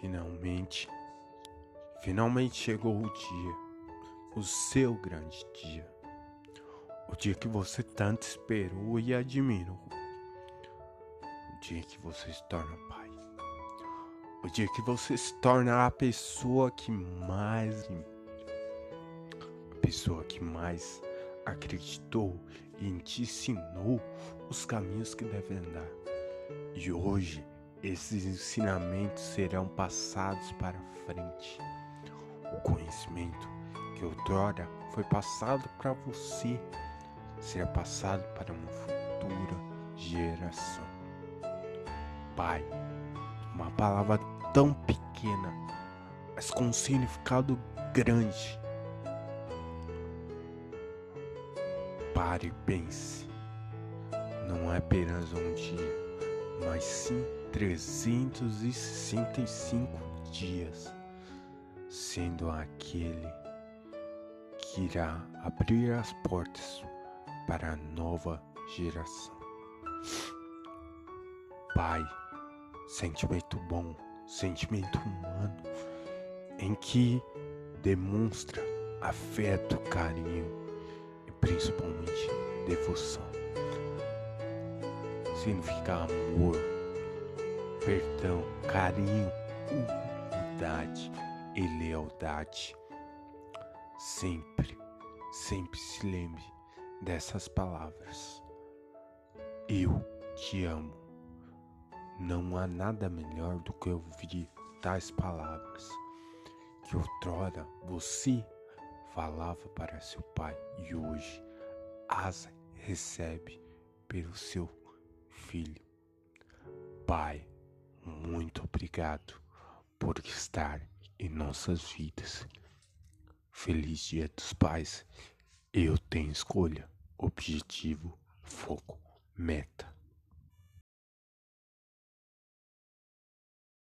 Finalmente, finalmente chegou o dia, o seu grande dia. O dia que você tanto esperou e admirou. O dia que você se torna pai. O dia que você se torna a pessoa que mais. A pessoa que mais acreditou e te ensinou os caminhos que deve andar. E hoje esses ensinamentos serão passados para frente. O conhecimento que outrora foi passado para você será passado para uma futura geração. Pai, uma palavra tão pequena, mas com um significado grande. Pare e pense. Não é apenas um dia, mas sim 365 dias, sendo aquele que irá abrir as portas para a nova geração. Pai, sentimento bom, sentimento humano, em que demonstra afeto, carinho e principalmente devoção. Significa amor perdão, carinho, humildade e lealdade. Sempre, sempre se lembre dessas palavras. Eu te amo. Não há nada melhor do que ouvir tais palavras que outrora você falava para seu pai e hoje as recebe pelo seu filho. Pai, muito obrigado por estar em nossas vidas. Feliz Dia dos Pais. Eu tenho escolha, objetivo, foco, meta.